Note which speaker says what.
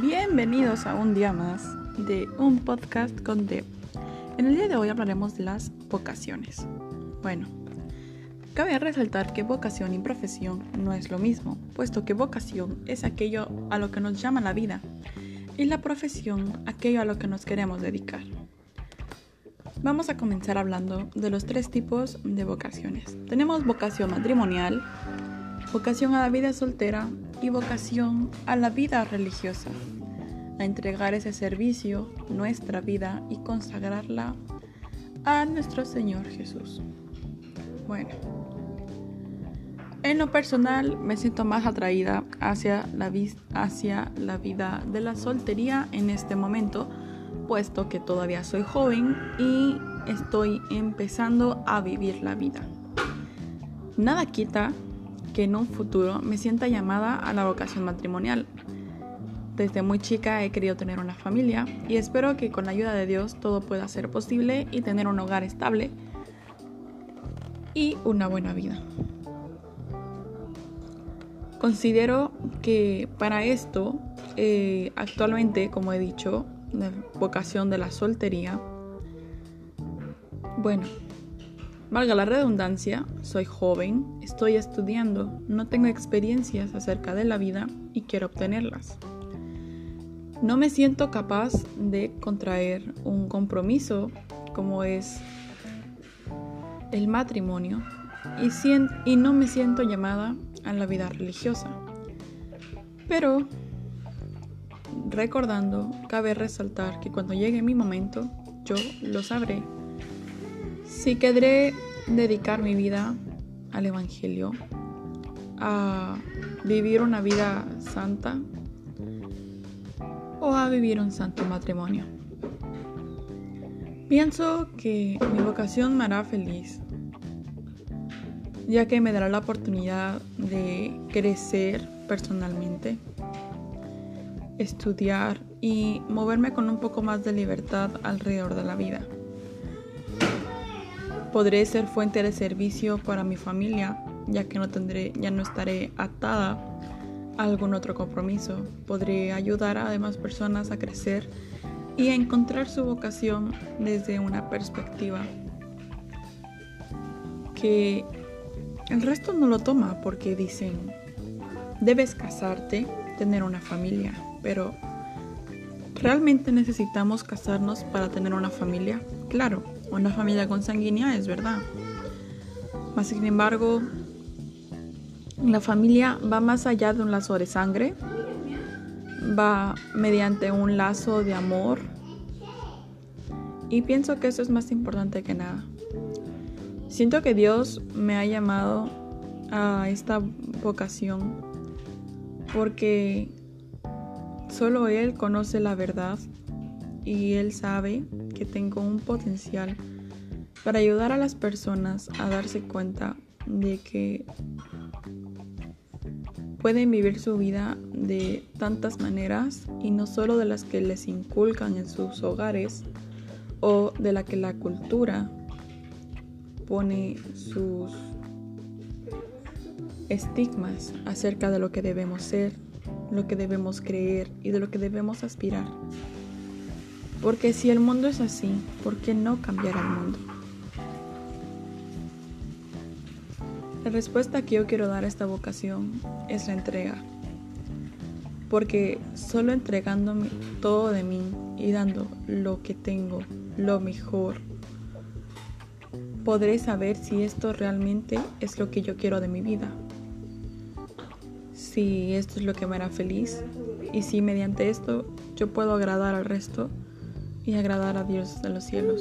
Speaker 1: bienvenidos a un día más de un podcast con Deb. En el día de hoy hablaremos de las vocaciones. Bueno, cabe resaltar que vocación y profesión no es lo mismo, puesto que vocación es aquello a lo que nos llama la vida y la profesión aquello a lo que nos queremos dedicar. Vamos a comenzar hablando de los tres tipos de vocaciones. Tenemos vocación matrimonial, vocación a la vida soltera y vocación a la vida religiosa, a entregar ese servicio, nuestra vida y consagrarla a nuestro Señor Jesús. Bueno, en lo personal me siento más atraída hacia la, hacia la vida de la soltería en este momento, puesto que todavía soy joven y estoy empezando a vivir la vida. Nada quita que en un futuro me sienta llamada a la vocación matrimonial. Desde muy chica he querido tener una familia y espero que con la ayuda de Dios todo pueda ser posible y tener un hogar estable y una buena vida. Considero que para esto, eh, actualmente, como he dicho, la vocación de la soltería, bueno, Valga la redundancia, soy joven, estoy estudiando, no tengo experiencias acerca de la vida y quiero obtenerlas. No me siento capaz de contraer un compromiso como es el matrimonio y, no me siento llamada a la vida religiosa. Pero recordando, cabe resaltar que cuando llegue mi momento, yo lo sabré si querré dedicar mi vida al Evangelio, a vivir una vida santa o a vivir un santo matrimonio. Pienso que mi vocación me hará feliz, ya que me dará la oportunidad de crecer personalmente, estudiar y moverme con un poco más de libertad alrededor de la vida. Podré ser fuente de servicio para mi familia, ya que no tendré, ya no estaré atada a algún otro compromiso. Podré ayudar a demás personas a crecer y a encontrar su vocación desde una perspectiva que el resto no lo toma porque dicen, debes casarte, tener una familia, pero ¿realmente necesitamos casarnos para tener una familia? Claro, una familia consanguínea es verdad. Mas sin embargo, la familia va más allá de un lazo de sangre, va mediante un lazo de amor y pienso que eso es más importante que nada. Siento que Dios me ha llamado a esta vocación porque solo Él conoce la verdad y Él sabe que tengo un potencial para ayudar a las personas a darse cuenta de que pueden vivir su vida de tantas maneras y no solo de las que les inculcan en sus hogares o de la que la cultura pone sus estigmas acerca de lo que debemos ser, lo que debemos creer y de lo que debemos aspirar. Porque si el mundo es así, ¿por qué no cambiar el mundo? La respuesta que yo quiero dar a esta vocación es la entrega. Porque solo entregándome todo de mí y dando lo que tengo, lo mejor, podré saber si esto realmente es lo que yo quiero de mi vida. Si esto es lo que me hará feliz y si mediante esto yo puedo agradar al resto y agradar a Dios de los cielos.